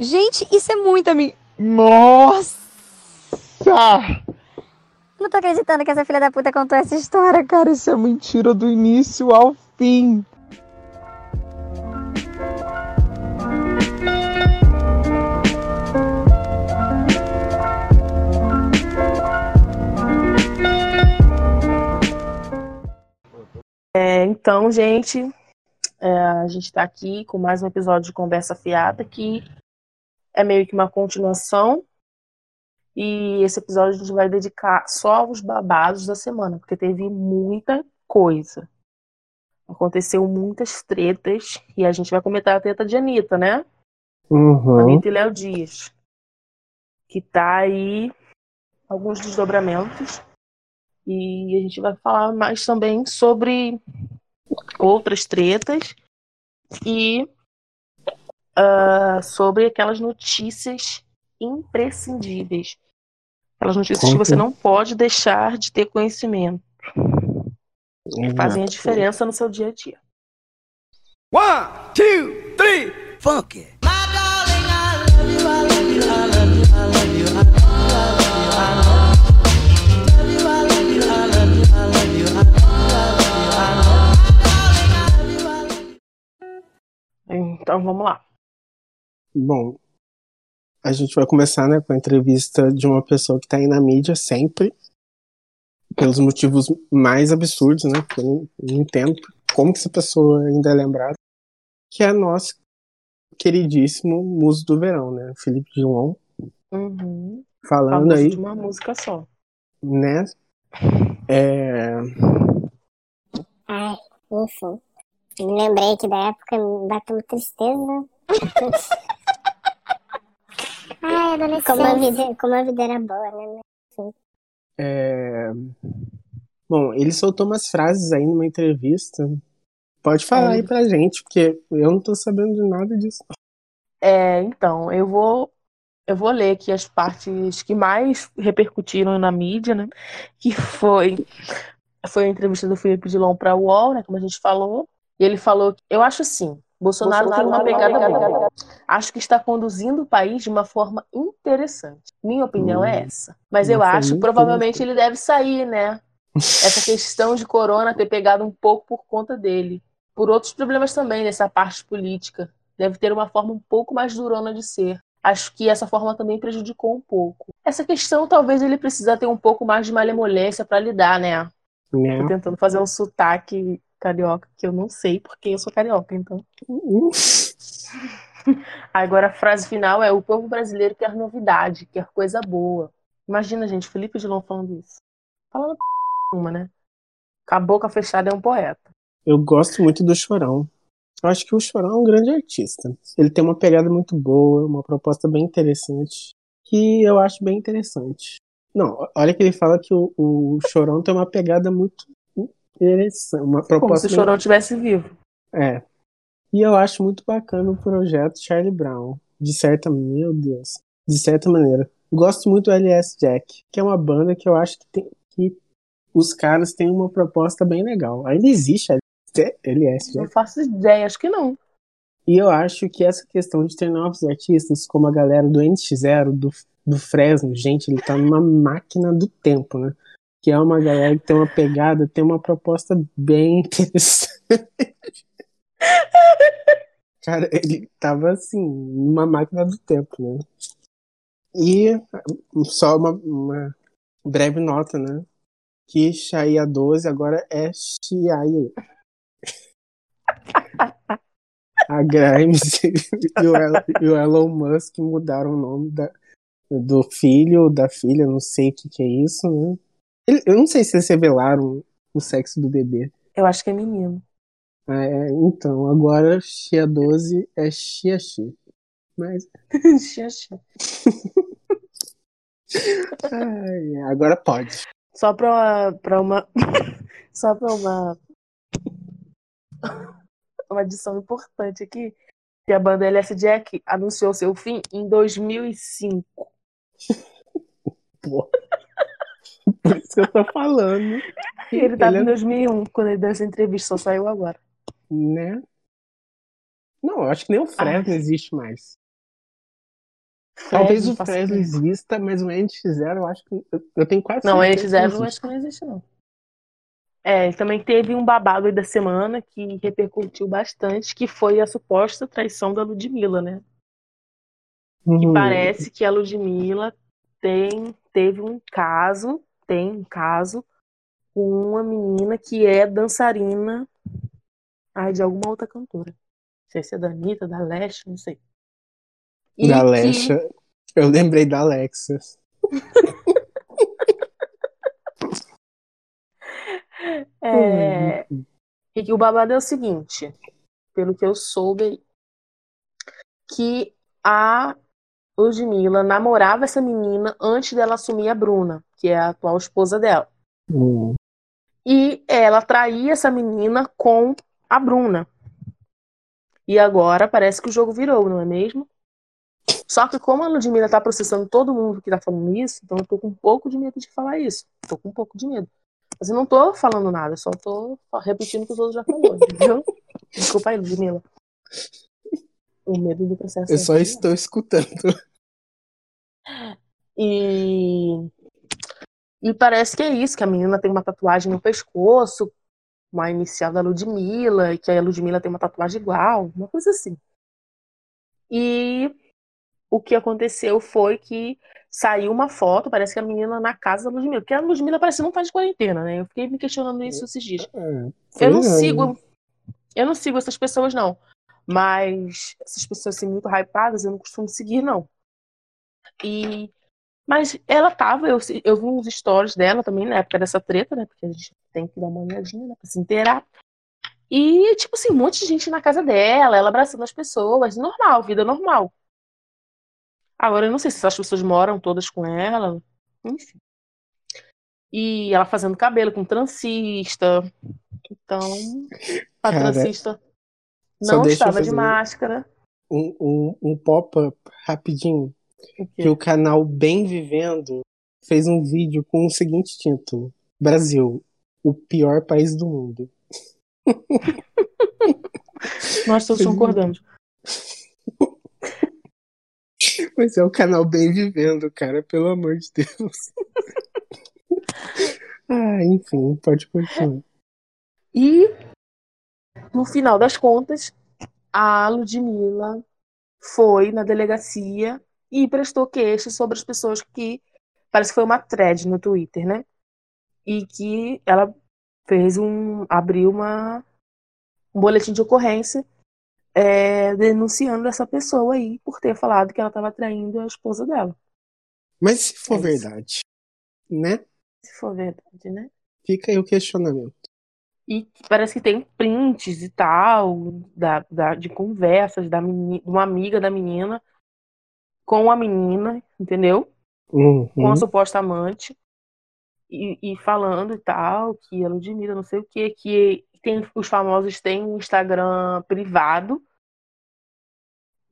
Gente, isso é muito amigo. Nossa! Não tô acreditando que essa filha da puta contou essa história, cara. Isso é mentira do início ao fim. É, então, gente, é, a gente está aqui com mais um episódio de Conversa Fiada, que é meio que uma continuação. E esse episódio a gente vai dedicar só aos babados da semana, porque teve muita coisa. Aconteceu muitas tretas, e a gente vai comentar a treta de Anitta, né? Uhum. Anitta e Léo Dias. Que tá aí alguns desdobramentos. E a gente vai falar mais também sobre outras tretas e ah, sobre aquelas notícias imprescindíveis. Aquelas notícias que você não pode deixar de ter conhecimento, que fazem a diferença no seu dia a dia. One, two, three, funk it. Então vamos lá. Bom, a gente vai começar né, com a entrevista de uma pessoa que está aí na mídia sempre, pelos motivos mais absurdos, né? Que eu não, não entendo como que essa pessoa ainda é lembrada, que é nosso queridíssimo muso do verão, né? Felipe Dilon, Uhum. falando aí, de uma música só. né? É, Ai, enfim. Me lembrei que da época me bateu uma tristeza. Ai, adolescente. Como a vida, como a vida era boa, né? é, Bom, ele soltou umas frases aí numa entrevista. Pode falar aí pra gente, porque eu não tô sabendo de nada disso. É, então, eu vou eu vou ler aqui as partes que mais repercutiram na mídia, né? Que foi foi a entrevista do Felipe Dilon para o UOL, né, como a gente falou. E ele falou, eu acho assim, Bolsonaro, tem uma pegada boa. Acho que está conduzindo o país de uma forma interessante. Minha opinião é essa. Mas eu Nossa, acho, muito provavelmente ele deve sair, né? Essa questão de corona ter pegado um pouco por conta dele. Por outros problemas também nessa parte política. Deve ter uma forma um pouco mais durona de ser. Acho que essa forma também prejudicou um pouco. Essa questão talvez ele precisa ter um pouco mais de malemolência para lidar, né? Né? Tô tentando fazer um sotaque carioca que eu não sei porque eu sou carioca, então. Agora a frase final é: o povo brasileiro quer novidade, quer coisa boa. Imagina, gente, Felipe Dilon falando isso. Falando uma, né? Com a boca fechada é um poeta. Eu gosto muito do Chorão. Eu acho que o Chorão é um grande artista. Ele tem uma pegada muito boa, uma proposta bem interessante, que eu acho bem interessante. Não, olha que ele fala que o, o Chorão tem uma pegada muito interessante, uma Como proposta se o Chorão estivesse vivo. É. E eu acho muito bacana o projeto Charlie Brown. De certa, meu Deus, de certa maneira. Gosto muito do LS Jack, que é uma banda que eu acho que tem que os caras têm uma proposta bem legal. Ainda existe LS Não Jack. faço ideia, acho que não. E eu acho que essa questão de ter novos artistas, como a galera do NX0, do, do Fresno, gente, ele tá numa máquina do tempo, né? Que é uma galera que tem uma pegada, tem uma proposta bem interessante. Cara, ele tava assim, numa máquina do tempo, né? E só uma, uma breve nota, né? Que Shia 12 agora é Shia. A Grimes e e o Elon Musk mudaram o nome da, do filho ou da filha, não sei o que, que é isso, né? Ele- Eu não sei se eles revelaram o sexo do bebê. Eu acho que é menino. É, então, agora Xia 12 é Xia Xi. Mas Xia, xia. ai, agora pode. Só pra, pra uma. Só pra uma. Uma adição importante aqui. Que a banda LS Jack anunciou seu fim em 2005. Pô. Por isso que eu tô falando. Ele tava Ele é- em 2001, quando ele deu essa entrevista, só saiu agora. Né? Não, eu acho que nem o Fresno existe mais. Talvez o Fresno ideia. exista, mas o NX0 eu acho que. Eu, eu tenho quase Não, que zero eu existe. acho que não existe, não. É, também teve um babado aí da semana que repercutiu bastante, que foi a suposta traição da Ludmilla, né? Uhum. Parece que a Ludmilla tem, teve um caso, tem um caso com uma menina que é dançarina ai, de alguma outra cantora. Não sei se é da Anitta, da Leste, não sei. E Da que- Alexa. Eu lembrei da Alexa. É, e que o babado é o seguinte, pelo que eu soube, que a Ludmilla namorava essa menina antes dela assumir a Bruna, que é a atual esposa dela. Hum. E ela traía essa menina com a Bruna. E agora parece que o jogo virou, não é mesmo? Só que como a Ludmilla tá processando todo mundo que tá falando isso, então eu tô com um pouco de medo de falar isso. Tô com um pouco de medo. Mas eu não tô falando nada, só tô repetindo o que os outros já falaram, entendeu? Desculpa aí, Ludmilla. O medo do processo. Eu é só estou escutando. E... e parece que é isso, que a menina tem uma tatuagem no pescoço, uma inicial da Ludmilla, e que a Ludmilla tem uma tatuagem igual, uma coisa assim. E o que aconteceu foi que saiu uma foto, parece que a menina na casa da Ludmilla, porque a Ludmilla parece que não tá de quarentena, né? Eu fiquei me questionando isso esses dias. É, Eu não sigo, eu não sigo essas pessoas, não. Mas essas pessoas assim, muito hypadas, eu não costumo seguir, não. E mas ela tava, eu, eu vi uns stories dela também na época dessa treta, né? Porque a gente tem que dar uma olhadinha, né? Pra se inteirar. E, tipo assim, um monte de gente na casa dela, ela abraçando as pessoas, normal, vida normal. Agora, eu não sei se essas pessoas moram todas com ela, enfim. E ela fazendo cabelo com trancista. Então, a Cara, trancista só não estava de máscara. Um, um, um pop-up rapidinho. O? Que o canal Bem Vivendo fez um vídeo com o seguinte título: Brasil, o pior país do mundo. Nós todos concordamos. Mas é o canal Bem Vivendo, cara, pelo amor de Deus. ah, enfim, pode continuar. E, no final das contas, a Ludmilla foi na delegacia e prestou queixa sobre as pessoas que. Parece que foi uma thread no Twitter, né? E que ela fez um. abriu uma, um boletim de ocorrência é, denunciando essa pessoa aí por ter falado que ela estava traindo a esposa dela. Mas se for É verdade, né? Se for verdade, né? Fica aí o questionamento. E parece que tem prints e tal, da, da- de conversas da de uma amiga da menina com a menina, entendeu? Com Uhum. a suposta amante. E, e falando e tal, que a Ludmilla, não sei o que, que tem, os famosos têm um Instagram privado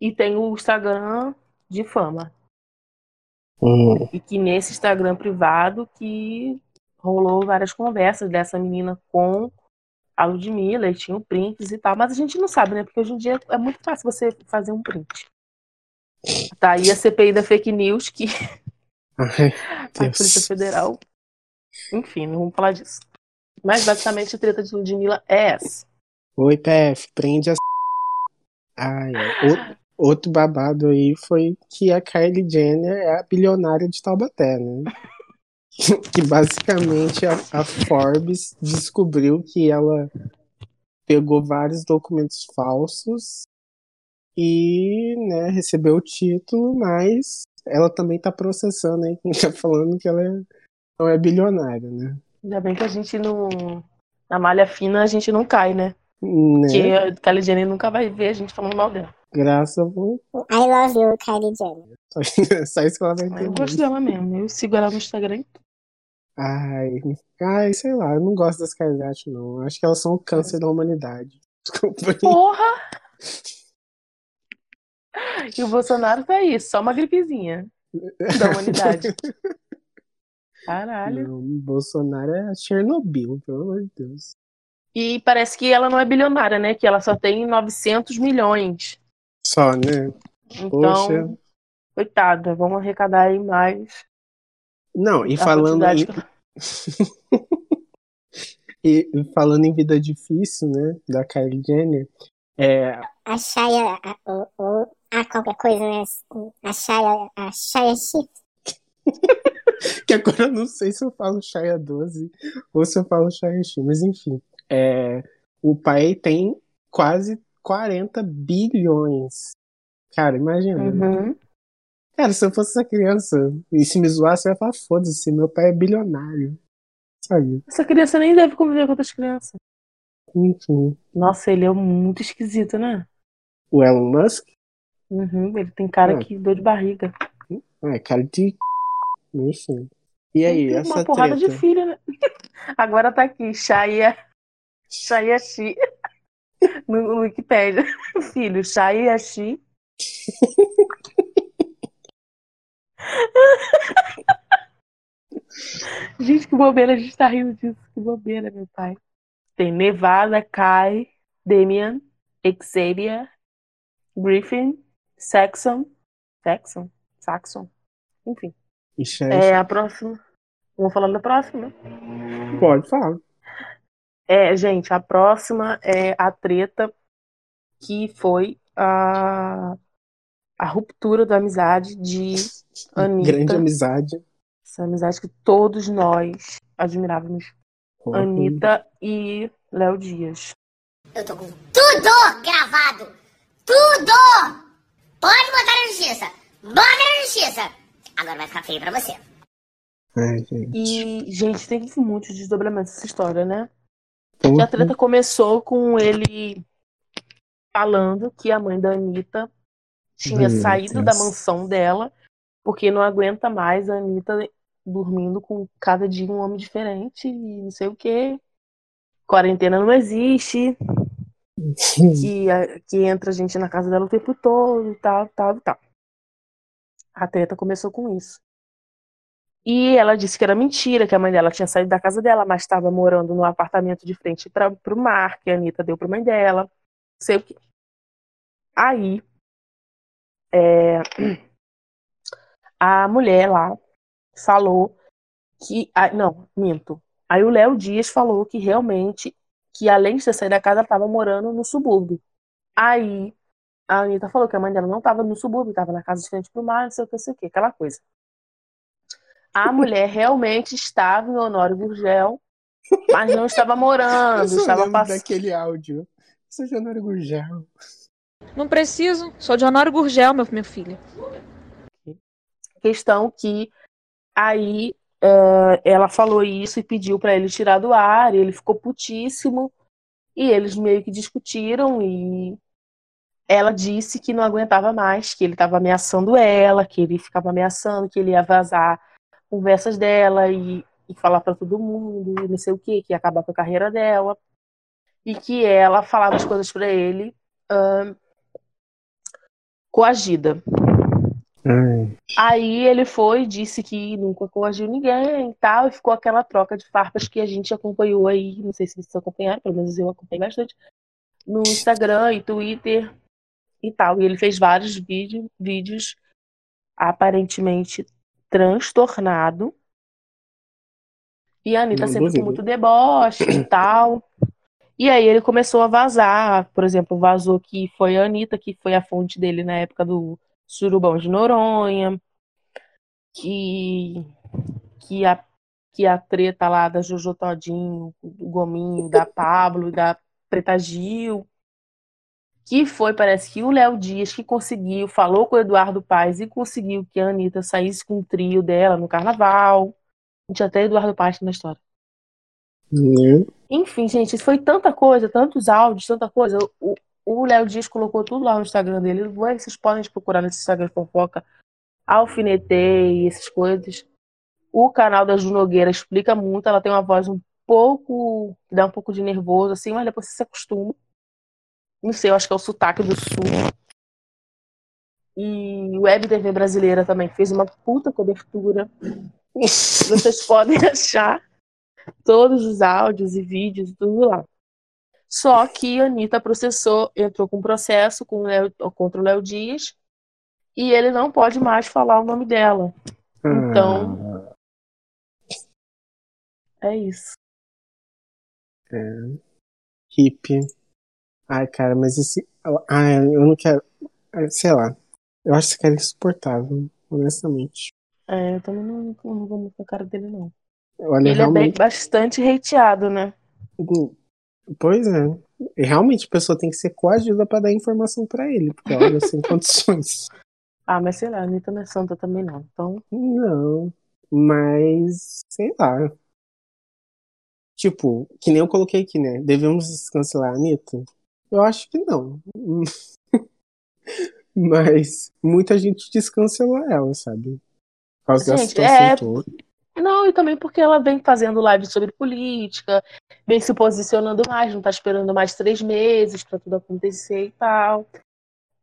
e tem o Instagram de fama. Uhum. E que nesse Instagram privado que rolou várias conversas dessa menina com a Ludmilla, e tinham prints e tal, mas a gente não sabe, né? Porque hoje em dia é muito fácil você fazer um print. Tá aí a CPI da fake news que Ai, a. Polícia Federal. Enfim, não vamos falar disso. Mas basicamente a treta de Ludmilla é essa. Oi, PF, prende. Ai, ai. Outro, outro babado aí foi que a Kylie Jenner é a bilionária de Taubaté, né? que basicamente a, a Forbes descobriu que ela pegou vários documentos falsos e né, recebeu o título, mas ela também tá processando aí, quem tá falando que ela é- não é bilionária, né? Ainda bem que a gente não. Na malha fina a gente não cai, né? né? Porque a Kylie Jenner nunca vai ver a gente falando mal dela. Graças a I love you, Kylie Jenner. Deus. Só isso que ela vai Eu entender. gosto dela mesmo. Eu sigo ela no Instagram. Ai, ai, sei lá, eu não gosto das Kardashian, não. Acho que elas são o câncer da humanidade. Desculpa aí. Porra! E o Bolsonaro tá aí, só uma gripezinha da humanidade. Caralho. Não, Bolsonaro é Chernobyl, pelo amor de Deus. E parece que ela não é bilionária, né? Que ela só tem 900 milhões. Só, né? Então, Poxa. Coitada, vamos arrecadar aí mais. Não, e falando que- e falando em vida difícil, né, da Kylie Jenner, é, A Shaya, a, o, o, a qualquer coisa, né? A Shaya, a Shaya Shi. que agora eu não sei se eu falo Shaya 12 ou se eu falo Shaya X, mas enfim, é, o pai tem quase 40 bilhões. Cara, imagina. Uhum. Cara, se eu fosse essa criança e se me zoasse, eu ia falar, foda-se, meu pai é bilionário. Sabe? Essa criança nem deve conviver com outras crianças. Enfim. Nossa, ele é muito esquisito, né? O Elon Musk, Uhum, ele tem cara É. que dor de barriga. é cara de. Enfim. E aí, Ele tem essa uma porrada treta? de filha, né? Agora tá aqui, Shaya. Shaya Shi. No, no Wikipedia. Filho, Shaya Shi. Gente, que bobeira, a gente tá rindo disso. Que bobeira, meu pai. Tem Nevada, Kai, Damian, Xavier, Griffin, Saxon. Saxon? Saxon. Enfim. Ixi, é- É a próxima. Vamos falando da próxima? Pode falar. É, gente, a próxima é a treta que foi a, a ruptura da amizade de Anitta. Grande amizade. Essa amizade que todos nós admirávamos. Porra. Anitta e Léo Dias. Eu tô com tudo gravado! Tudo! Pode botar na justiça! Bota na justiça! Agora vai ficar feio pra você. Ai, gente. E, gente, tem muitos desdobramentos essa história, né? E a treta começou com ele falando que a mãe da Anitta tinha Meu saído Deus. da mansão dela porque não aguenta mais a Anitta dormindo com cada dia um homem diferente e não sei o quê. Quarentena não existe, que, a- que entra gente na casa dela o tempo todo e tal, tal, tal. A treta começou com isso. E ela disse que era mentira, que a mãe dela tinha saído da casa dela, mas estava morando no apartamento de frente para o mar, que a Anitta deu para mãe dela. Sei o quê. Aí, é, a mulher lá falou que. ah, não, minto. Aí o Léo Dias falou que realmente, que além de ter saído da casa, ela estava morando no subúrbio. Aí a Anitta falou que a mãe dela não estava no subúrbio, estava na casa de frente pro mar, não sei o que, não sei o que, aquela coisa. A mulher realmente estava em Honório Gurgel, mas não estava Eu morando, só estava lembro passando. daquele áudio. Eu sou Januário Gurgel. Não preciso, sou de Honório Gurgel, meu, meu filho. Questão que aí eh, ela falou isso e pediu para ele tirar do ar, ele ficou putíssimo, e eles meio que discutiram, e ela disse que não aguentava mais, que ele estava ameaçando ela, que ele ficava ameaçando, que ele ia vazar conversas dela e, e falar para todo mundo, e não sei o que, que ia acabar com a carreira dela, e que ela falava as coisas para ele ahn, coagida. Ai, Aí ele foi, disse que nunca coagiu ninguém e tal, e ficou aquela troca de farpas que a gente acompanhou aí, não sei se vocês acompanharam, pelo menos eu acompanhei bastante, no Instagram e Twitter e tal. E ele fez vários vídeo, vídeos aparentemente transtornado. E a Anitta Não sempre duvido. com muito deboche e tal. E aí ele começou a vazar, por exemplo, vazou que foi a Anitta que foi a fonte dele na época do Surubão de Noronha, que, que, a, que a treta lá da Jojo Todinho, do Gominho, da Pablo, da Preta Gil, que foi, parece que o Léo Dias que conseguiu, falou com o Eduardo Paes e conseguiu que a Anitta saísse com o trio dela no carnaval. Tinha até Eduardo Paes na história. né? Enfim, gente, isso foi tanta coisa, tantos áudios, tanta coisa. O, o Léo Dias colocou tudo lá no Instagram dele. Vocês podem procurar nesse Instagram de fofoca. Alfinetei, essas coisas. O canal da Ju Nogueira explica muito. Ela tem uma voz um pouco. que dá um pouco de nervoso, assim, mas depois você se acostuma. Não sei, eu acho que é o sotaque do sul. E Web TV brasileira também fez uma puta cobertura. Vocês podem achar todos os áudios e vídeos, tudo lá. Só que a Anitta processou, entrou com processo com o Léo- contra o Léo Dias e ele não pode mais falar o nome dela. Então- Ah, É isso. hippie. Ai, cara, mas esse. Ai, eu não quero. Sei lá. Eu acho esse cara insuportável, honestamente. É, eu também não, não vou muito com a cara dele, não. Olha, Ele é bem, realmente. bastante hateado, né? Pois é. E realmente a pessoa tem que ser coagida pra dar informação pra ele, porque olha, sem condições. Ah, mas sei lá, a Anitta não é santa também, não. Então, Não. Mas, sei lá. Tipo, que nem eu coloquei aqui, né? Devemos descancelar a Anitta? Eu acho que não. Mas muita gente descancelou ela, sabe? Por causa da Gente, situação é- toda. Não, e também porque ela vem fazendo live sobre política, vem se posicionando mais, não tá esperando mais três meses pra tudo acontecer e tal.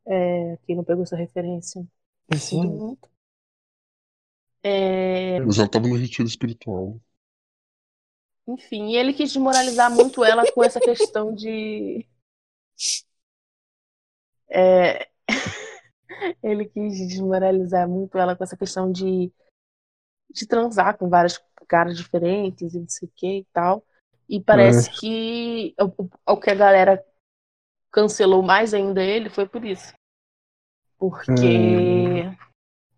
É, quem não pegou essa referência, sinto muito. É, Mas ela tava no retiro espiritual. enfim, e ele quis desmoralizar muito ela com essa questão de. É, ele quis desmoralizar muito ela com essa questão de, de transar com vários caras diferentes e não sei o que e tal. E parece que o, o- que a galera cancelou mais ainda ele foi por isso. Porque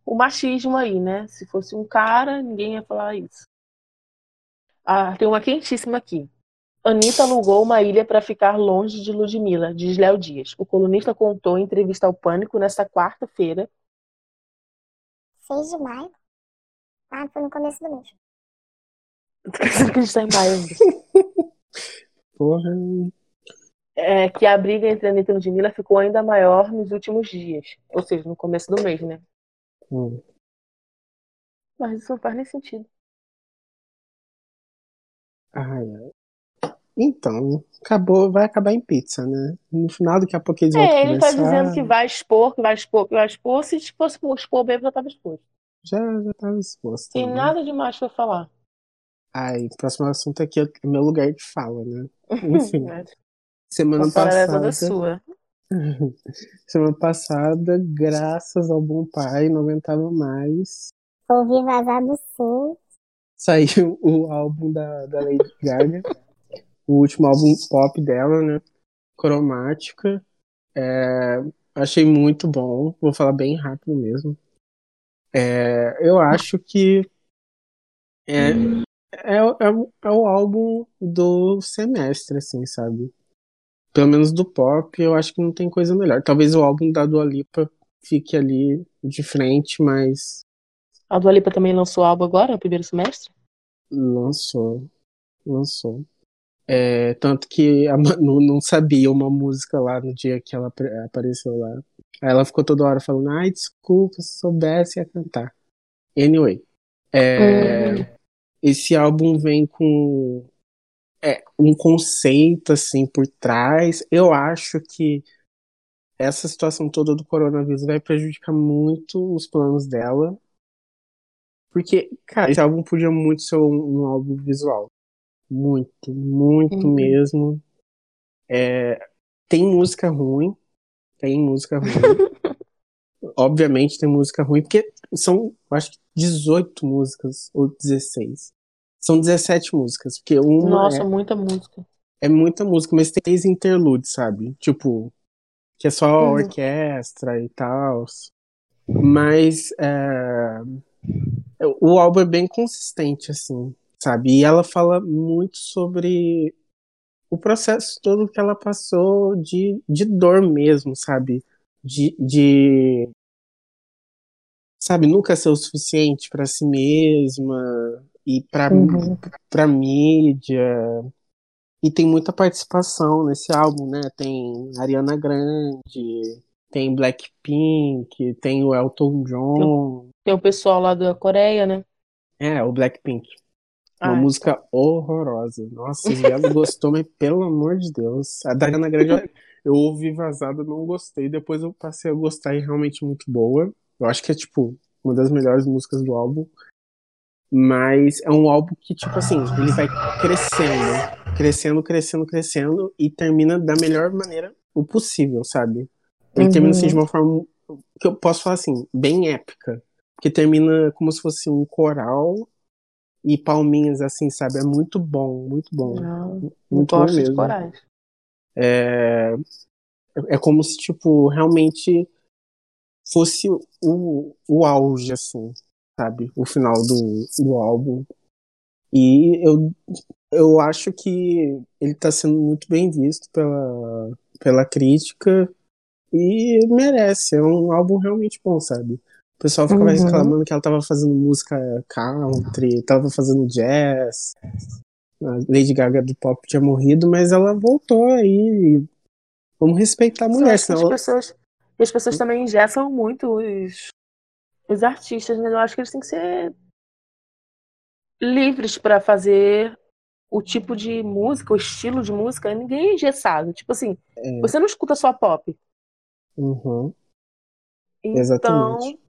o machismo aí, né? Se fosse um cara, ninguém ia falar isso. Ah, tem uma quentíssima aqui. Anitta alugou uma ilha para ficar longe de Ludmilla, diz Léo Dias. O colunista contou em entrevista ao Pânico nesta quarta-feira 6 de maio. Ah, foi no começo do mês. Tô pensando que a gente tá em maio. Porra. É, que a briga entre Anitta e Ludmilla ficou ainda maior nos últimos dias. Ou seja, no começo do mês, né? Hum. Mas isso não faz nem sentido. Ai, ai. Então, acabou, vai acabar em pizza, né? No final, daqui a pouco eles vão É, ele tá dizendo que vai expor, que vai expor, que vai expor. Se fosse por expor mesmo, já tava exposto. Já, já tava exposto. Tem né? nada demais pra falar. Ai, o próximo assunto aqui é meu lugar de fala, né? Enfim, A semana é passada. toda sua. Semana passada, graças ao bom pai, não aguentava mais. Ouvi vazado sim. Saiu o álbum da, da Lady Gaga, o último álbum pop dela, né? Cromática. É, achei muito bom, vou falar bem rápido mesmo. É, eu acho que é, é, é, o- é o álbum do semestre, assim, sabe? Pelo menos do pop, eu acho que não tem coisa melhor. Talvez o álbum da Dua Lipa fique ali de frente, mas A Dua Lipa também lançou álbum agora, no primeiro semestre? Lançou. Lançou. É, tanto que a Manu não sabia uma música lá no dia que ela apare- apareceu lá. Aí ela ficou toda hora falando, ai, desculpa, se soubesse ia cantar. Anyway. é, Esse álbum vem com é, um conceito assim por trás. Eu acho que essa situação toda do coronavírus vai prejudicar muito os planos dela. Porque, cara, esse álbum podia muito ser um, um álbum visual. Muito, muito Uhum. mesmo. É, tem música ruim. Tem música ruim. Obviamente tem música ruim, porque são, acho que 18 músicas, ou 16. São 17 músicas, porque uma Nossa, é, muita música. é muita música, mas tem três interludes, sabe? Tipo, que é só Uhum. orquestra e tal. Mas é, o álbum é bem consistente, assim, sabe? E ela fala muito sobre o processo todo que ela passou de, de dor mesmo, sabe? De, de sabe, nunca ser o suficiente pra si mesma e pra, Uhum. pra mídia. E tem muita participação nesse álbum, né? Tem Ariana Grande, tem Blackpink, tem o Elton John. Tem o pessoal lá da Coreia, né? É, o Blackpink. Uma Ai, música horrorosa. Nossa, o viado gostou, mas pelo amor de Deus. A da Ariana Grande, eu- eu ouvi vazada, não gostei. Depois eu passei a gostar e realmente muito boa. Eu acho que é, tipo, uma das melhores músicas do álbum. Mas é um álbum que, tipo assim, ele vai crescendo, crescendo, crescendo, crescendo e termina da melhor maneira o possível, sabe? Ele Uhum. termina assim, de uma forma que eu posso falar assim, bem épica. Que termina como se fosse um coral e palminhas, assim, sabe? É muito bom, muito bom. Não, muito bom gosto de mesmo. corais. É, é como se, tipo, realmente fosse o, o auge, assim, sabe? O final do, do álbum. E eu, eu acho que ele tá sendo muito bem visto pela, pela crítica e merece. É um álbum realmente bom, sabe? O pessoal ficava Uhum. reclamando que ela tava fazendo música country, tava fazendo jazz. A Lady Gaga do pop tinha morrido, mas ela voltou aí. Vamos respeitar a mulher, senão as pessoas, e as pessoas também engessam muito os, os artistas, mas eu acho que eles têm que ser livres para fazer o tipo de música, o estilo de música. Ninguém é engessado. Tipo assim, É. você não escuta só pop. Uhum. Então, Exatamente.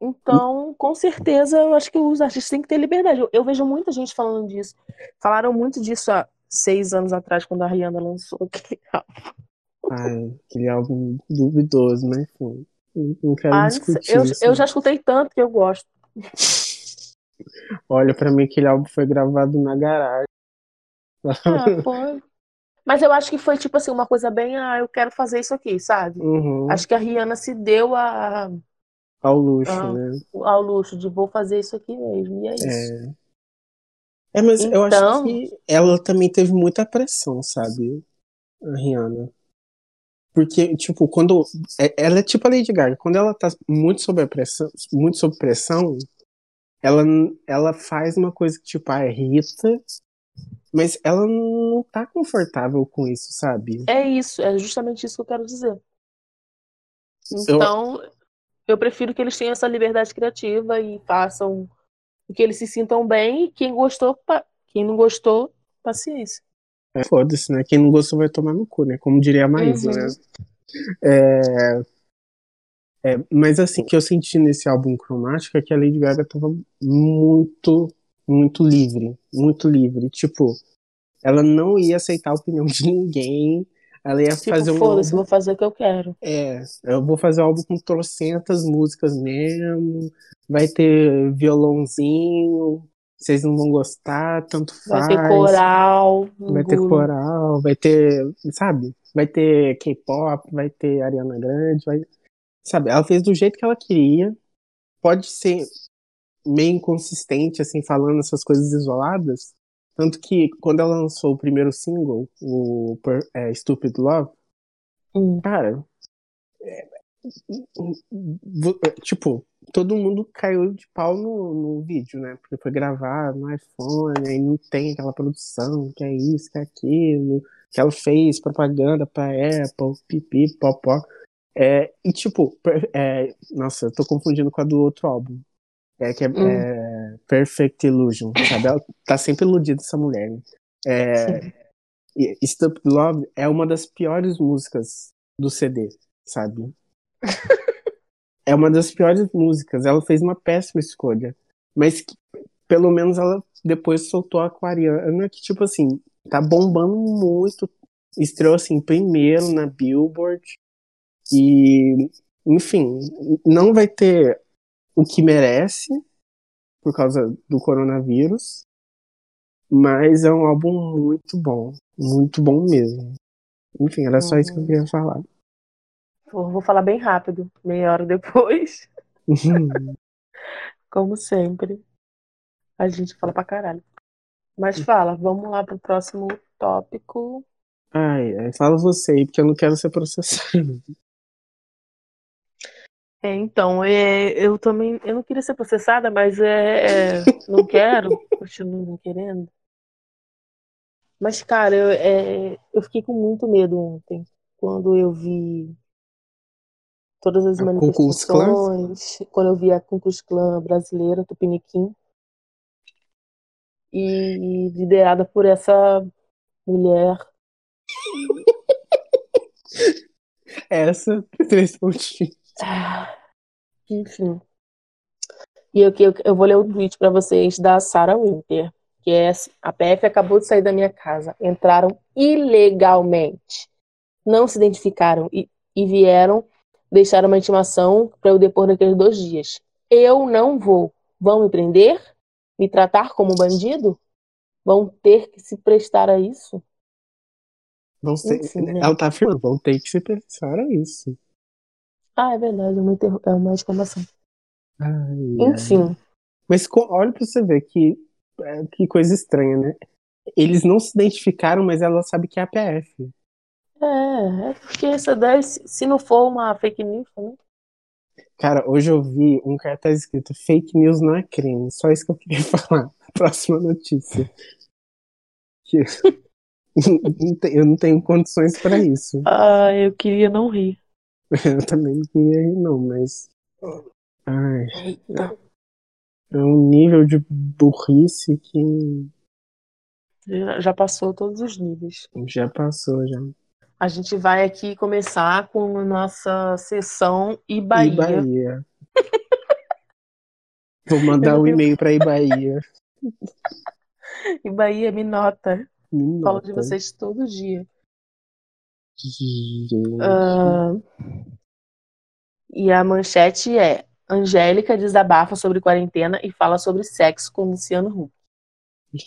Então, com certeza, eu acho que os artistas têm que ter liberdade. Eu, eu vejo muita gente falando disso. Falaram muito disso há seis anos atrás, quando a Rihanna lançou aquele álbum. Ai, aquele álbum duvidoso, mas enfim. Não quero Ah, discutir eu, isso. eu já escutei tanto que eu gosto. Olha, pra mim aquele álbum foi gravado na garagem. Ah, foi. Mas eu acho que foi tipo assim, uma coisa bem, ah, eu quero fazer isso aqui, sabe? Uhum. Acho que a Rihanna se deu a, Ao luxo, Ah. né? ao luxo de vou fazer isso aqui mesmo. E é isso. É. É, mas eu acho Então- que ela também teve muita pressão, sabe? A Rihanna. Porque, tipo, quando. é- Ela é tipo a Lady Gaga. Quando ela tá muito sob pressão, muito sob pressão, ela, ela faz uma coisa que, tipo, ah, irrita, mas ela não tá confortável com isso, sabe? É isso, é justamente isso que eu quero dizer. Então, eu prefiro que eles tenham essa liberdade criativa e façam o que eles se sintam bem. E quem gostou, pa- quem não gostou, paciência. É, Foda-se, né? Quem não gostou vai tomar no cu, né? Como diria a Maísa, Uhum. né? É, é, mas assim, o que eu senti nesse álbum cromático é que a Lady Gaga tava muito, muito livre. Muito livre. Tipo, ela não ia aceitar a opinião de ninguém. Ela ia Tipo, fazer um foda-se, vou fazer o que eu quero. É, eu vou fazer um álbum com trocentas músicas mesmo. Vai ter violãozinho. Vocês não vão gostar, tanto Vai faz. ter coral. Vai ter coral, vai ter, sabe? Vai ter K-pop, vai ter Ariana Grande, vai, sabe? Ela fez do jeito que ela queria. Pode ser meio inconsistente, assim, falando essas coisas isoladas. Tanto que quando ela lançou o primeiro single, o é, Stupid Love, Hum. cara, é, é, tipo, todo mundo caiu de pau no, no vídeo, né? Porque foi gravado no iPhone, aí não tem aquela produção, que é isso, que é aquilo, que ela fez propaganda pra Apple, pipi, popó. É, e tipo, é, nossa, eu tô confundindo com a do outro álbum. É que é, Hum. é Perfect Illusion, sabe? Ela tá sempre iludida essa mulher, né? É, Stupid Love é uma das piores músicas do CD, sabe? é uma das piores músicas. Ela fez uma péssima escolha. Mas que, pelo menos ela depois soltou a Aquariana, que, tipo assim, tá bombando muito. Estreou assim, primeiro na Billboard. E, enfim, não vai ter o que merece por causa do coronavírus. Mas é um álbum muito bom. Muito bom mesmo. Enfim, era só isso que eu queria falar. Vou, falar bem rápido, meia hora depois, como sempre. A gente fala pra caralho. Mas fala, vamos lá pro próximo tópico. Ai, ai, fala você aí, porque eu não quero ser processado. É, então, é, eu também, eu não queria ser processada, mas é, é, não quero, continuo não querendo. Mas, cara, eu, é, eu fiquei com muito medo ontem, quando eu vi todas as A manifestações, quando eu vi a Klux Klan brasileira, Tupiniquim, e liderada por essa mulher Essa, três pontinhos. Ah, Enfim. E eu, eu, eu vou ler o tweet para vocês da Sarah Winter, que é assim, a PF acabou de sair da minha casa, entraram ilegalmente, não se identificaram e, e vieram deixaram uma intimação para eu depor naqueles dois dias. Eu não vou. Vão me prender? Me tratar como bandido? Vão ter que se prestar a isso? Vão ter, Enfim, né? Ela tá afirmando, vão ter que se pensar a isso. Ah, é verdade, é uma, interro- é uma exclamação. Ai, ai. Enfim, Mas co- olha pra você ver que, é, que coisa estranha, né? Eles não se identificaram, mas ela sabe que é a PF. é, é porque essa daí, se não for uma fake news, né? Cara, hoje eu vi um cartaz escrito fake news não é crime. Só isso que eu queria falar. Próxima notícia. Eu não tenho condições pra isso. Ah, eu queria não rir. Eu também não queria rir, não, mas. Ai, é um nível de burrice que Já- Já passou todos os níveis. já passou já. A gente vai aqui começar com a nossa sessão Ibaía. Bahia. Vou mandar um e-mail pra Ibaía. Ibaía, me nota. Me Falo de nota. vocês todo dia. Ah, e a manchete é: Angélica desabafa sobre quarentena e fala sobre sexo com Luciano Huck.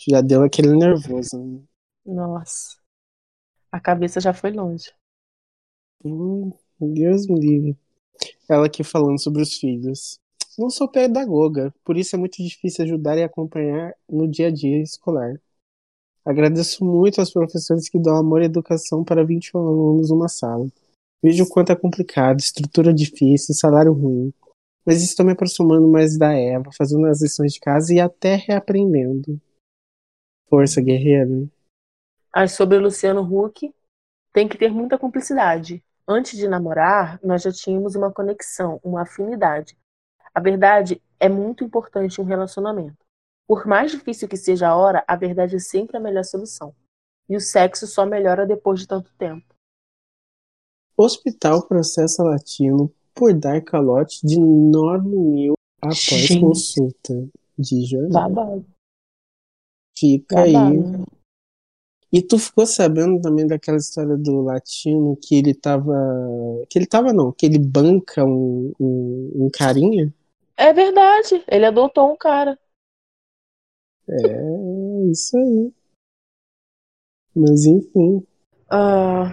Já deu aquele nervoso. né? Nossa, a cabeça já foi longe. Hum, Deus me livre. Ela aqui falando sobre os filhos. Não sou pedagoga, por isso é muito difícil ajudar e acompanhar no dia a dia escolar. Agradeço muito aos professores que dão amor e educação para 21 alunos numa sala. Vejo o quanto é complicado, estrutura difícil, salário ruim. Mas estou me aproximando mais da Eva, fazendo as lições de casa e até reaprendendo. Força, guerreiro. Aí sobre o Luciano Huck, tem que ter muita cumplicidade. Antes de namorar, nós já tínhamos uma conexão, uma afinidade. A verdade é muito importante um relacionamento. Por mais difícil que seja a hora, a verdade é sempre a melhor solução. E o sexo só melhora depois de tanto tempo. Hospital processa latino por dar calote de 9 mil após Gente. consulta de jornal. Babado. Fica aí. Babado. E tu ficou sabendo também daquela história do latino que ele tava. Que ele tava não, que ele banca um, um, um carinha? É verdade. Ele adotou um cara. É isso aí. Mas enfim. Ah,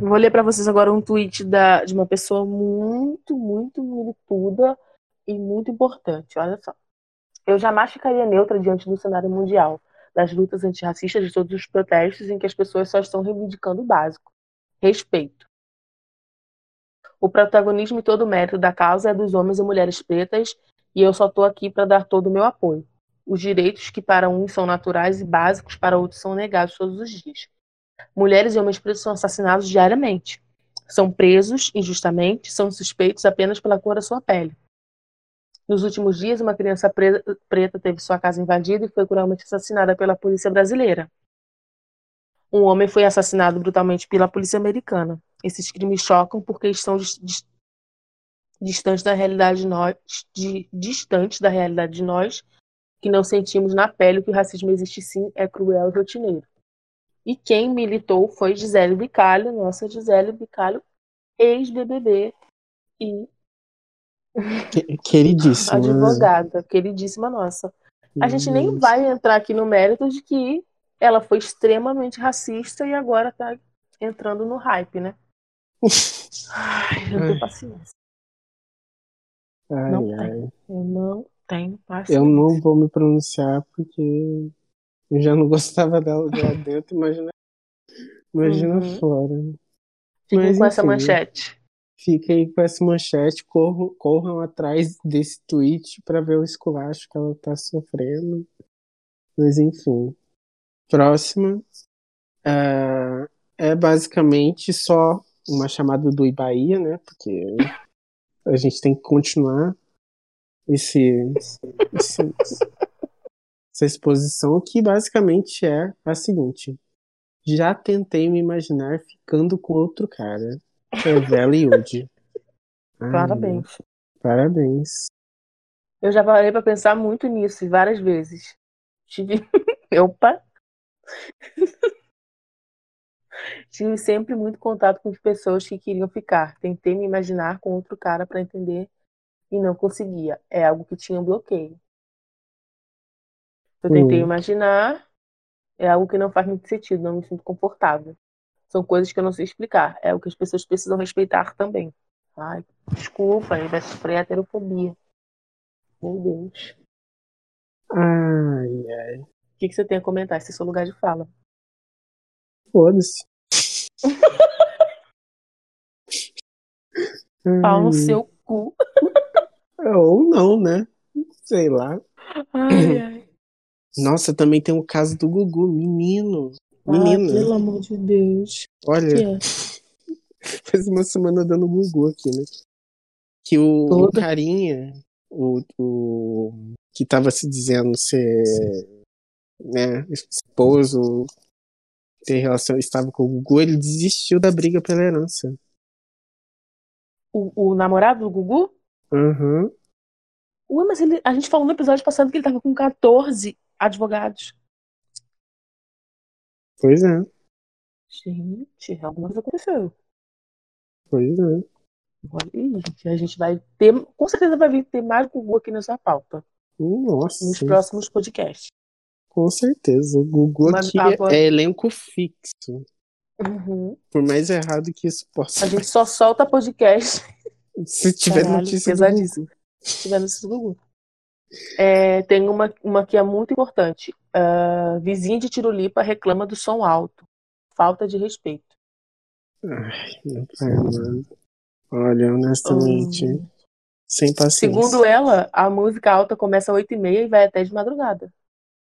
vou ler para vocês agora um tweet da, de uma pessoa muito, muito milituda e muito importante. Olha só. Eu jamais ficaria neutra diante do cenário mundial, das lutas antirracistas, de todos os protestos em que as pessoas só estão reivindicando o básico: respeito. O protagonismo e todo o mérito da causa é dos homens e mulheres pretas, e eu só estou aqui para dar todo o meu apoio. Os direitos que para uns são naturais e básicos, para outros são negados todos os dias. Mulheres e homens pretos são assassinados diariamente. São presos injustamente, são suspeitos apenas pela cor da sua pele. Nos últimos dias, uma criança pre- preta teve sua casa invadida e foi cruelmente assassinada pela polícia brasileira. Um homem foi assassinado brutalmente pela polícia americana. Esses crimes chocam porque estão dis- dis- distantes da realidade de nós, de- distantes da realidade de nós, que não sentimos na pele que o racismo existe sim, é cruel e rotineiro. E quem militou foi Gisele Bicalho, nossa Gisele Bicalho, ex-BBB e que- Queridíssimo. né? advogada, queridíssima nossa. A gente nem vai entrar aqui no mérito de que ela foi extremamente racista e agora tá entrando no hype, né? Ai, eu não tenho paciência. Ai, Não ai. tem. Eu não tenho paciência. Eu não vou me pronunciar porque eu já não gostava dela lá dentro, imagina, imagina Uhum. fora. Fiquem Mas, com essa enfim. manchete. Fica aí com essa manchete, corram, corram atrás desse tweet pra ver o esculacho que ela tá sofrendo. Mas enfim. Próxima. ah, é basicamente só uma chamada do Ibaía, né? Porque a gente tem que continuar esse, esse- essa exposição que basicamente é a seguinte. Já tentei me imaginar ficando com outro cara. Revela Yudi. Ai, Parabéns. Parabéns. Eu já parei pra pensar muito nisso e várias vezes. Tive. Opa! Tive sempre muito contato com pessoas que queriam ficar. Tentei me imaginar com outro cara para entender e não conseguia. É algo que tinha um bloqueio. Eu tentei Hum. imaginar, é algo que não faz muito sentido, não me sinto confortável. São coisas que eu não sei explicar. É o que as pessoas precisam respeitar também. Ai, desculpa, aí vai sofrer heterofobia. Meu Deus. Ai, ai. O que, que você tem a comentar? Esse é seu lugar de fala. Foda-se. Pau no seu cu. Ou não, né? Sei lá. Ai, ai. Nossa, também tem o caso do Gugu, menino. Menina, Ah, pelo amor de Deus. olha, é? faz uma semana dando Gugu aqui, né? Que o, o carinha, o, o que tava se dizendo ser, né, esposo, ter relação, estava com o Gugu, ele desistiu da briga pela herança. O, o namorado do Gugu? Uhum. Ué, mas ele, a gente falou no episódio passado que ele tava com 14 advogados. Pois é, Gente, alguma coisa aconteceu. pois é. Olha aí, gente, a gente vai ter, com certeza vai vir ter mais Gugu aqui nessa pauta, Nossa, nos próximos podcasts. com certeza. O Gugu Mas aqui agora- é elenco fixo. Uhum. Por mais errado que isso possa A gente só solta podcast Se tiver Caralho, notícia do pesadíssimo. Se tiver notícia do Gugu. É, tem uma, uma que é muito importante. Ah, vizinha de Tirulipa reclama do som alto. Falta de respeito. Ai, meu pai. Olha, honestamente, Hum. sem paciência. Segundo ela, a música alta começa às 8h30 e vai até de madrugada,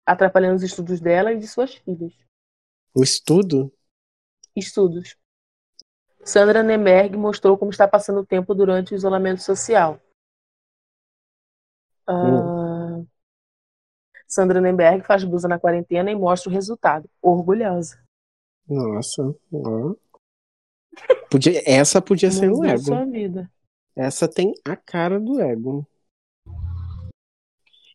atrapalhando os estudos dela e de suas filhas. O estudo? Estudos. Sandra Nemberg mostrou como está passando o tempo durante o isolamento social. Ah, Sandra Nemberg faz blusa na quarentena e mostra o resultado. Orgulhosa. Nossa, ó. Podia, essa podia ser o ego. sua vida. Essa tem a cara do ego.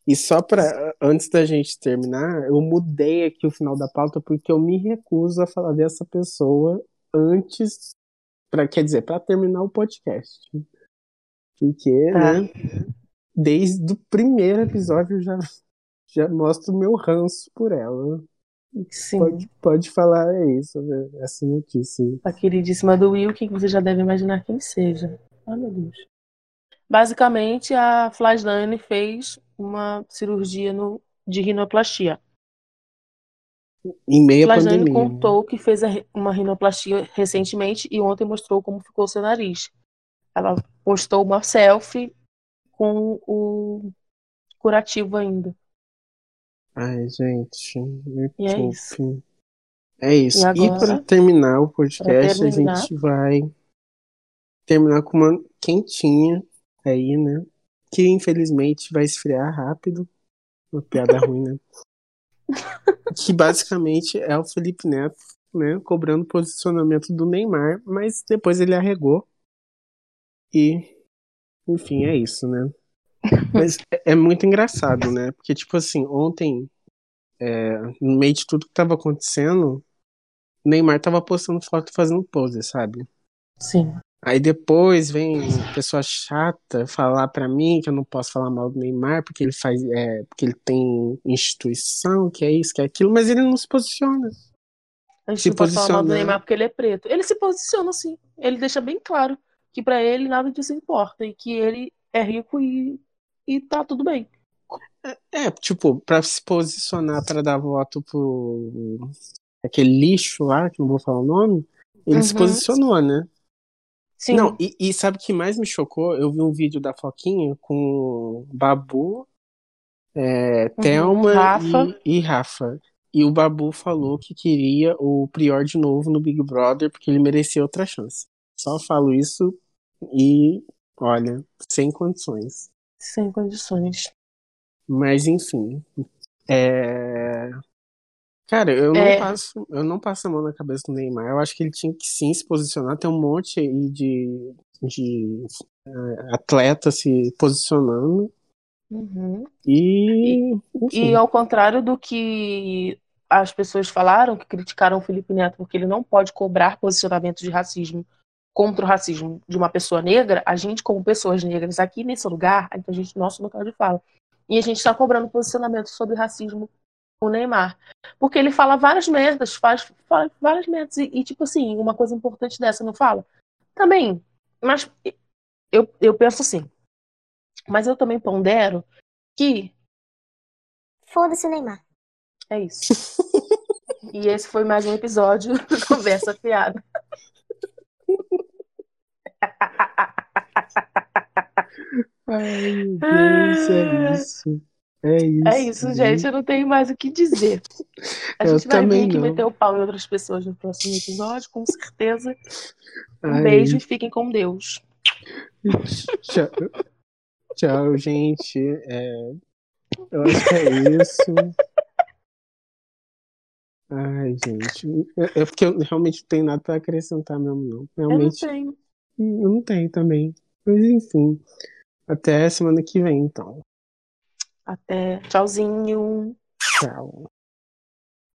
E só pra. Antes da gente terminar, eu mudei aqui o final da pauta porque eu me recuso a falar dessa pessoa antes. Pra, quer dizer, pra terminar o podcast. Porque, Tá. né? Desde o primeiro episódio eu já, já mostro o meu ranço por ela. Sim. Pode, pode falar, é isso, né? essa notícia. A queridíssima do Will, que você já deve imaginar quem seja. Ai, meu Deus. Basicamente, a Flashdane fez uma cirurgia no, de rinoplastia. Em meio à Flashdane pandemia. contou que fez a uma rinoplastia recentemente e ontem mostrou como ficou seu nariz. Ela postou uma selfie com o curativo ainda. Ai, gente, E é poupe. É isso. E E, agora, para terminar o podcast, a terminar- gente vai terminar com uma quentinha aí, né? Que infelizmente vai esfriar rápido. Uma piada ruim, né? Que basicamente é o Felipe Neto, né? Cobrando posicionamento do Neymar, mas depois ele arregou. E, enfim, é isso, né? Mas é- é muito engraçado, né? Porque, tipo assim, ontem, é, no meio de tudo que tava acontecendo, Neymar tava postando foto fazendo pose, sabe? Sim. Aí depois vem pessoa chata falar pra mim que eu não posso falar mal do Neymar porque ele faz, é, porque ele tem instituição, que é isso, que é aquilo, mas ele não se posiciona. A gente Se não pode falar mal do posicionar. Neymar porque ele é preto. Ele se posiciona assim. Ele deixa bem claro que pra ele nada disso importa e que ele é rico e, e tá tudo bem. É, tipo, pra se posicionar pra dar voto pro aquele lixo lá, que não vou falar o nome, ele se Uhum. posicionou, né? Sim. Não, e, e sabe o que mais me chocou? Eu vi um vídeo da Foquinha com Babu, é, Thelma Uhum. Rafa. E, e Rafa. E o Babu falou que queria o Prior de novo no Big Brother porque ele merecia outra chance. Só falo isso e, olha, sem condições. Sem condições. Mas enfim. É... Cara, eu não, É. passo, eu não passo a mão na cabeça do Neymar. Eu acho que ele tinha que sim se posicionar. Tem um monte aí de, de é, atleta se posicionando. Uhum. E. E ao contrário do que as pessoas falaram que criticaram o Felipe Neto porque ele não pode cobrar posicionamento de racismo contra o racismo de uma pessoa negra, a gente, como pessoas negras aqui nesse lugar, então a gente, nosso local de fala, e a gente está cobrando posicionamento sobre racismo o Neymar. Porque ele fala várias merdas, faz, fala várias merdas. E, e, tipo assim, uma coisa importante dessa, não fala? Também, mas eu, eu penso assim, mas eu também pondero que Foda-se o Neymar. é isso. e esse foi mais um episódio do Conversa Fiada. Ai, meu Deus, é isso. É isso. É isso, gente. Eu não tenho mais o que dizer. A Eu gente vai vir aqui não. meter o pau em outras pessoas no próximo episódio, com certeza. Um Ai. beijo e fiquem com Deus. Tchau, Tchau, gente. É, eu acho que é isso. Ai, gente. É é porque eu realmente não tenho nada pra acrescentar mesmo, não. Eu não Realmente, tenho. eu não tenho também. Mas enfim. Até semana que vem, então. Até. Tchauzinho. Tchau.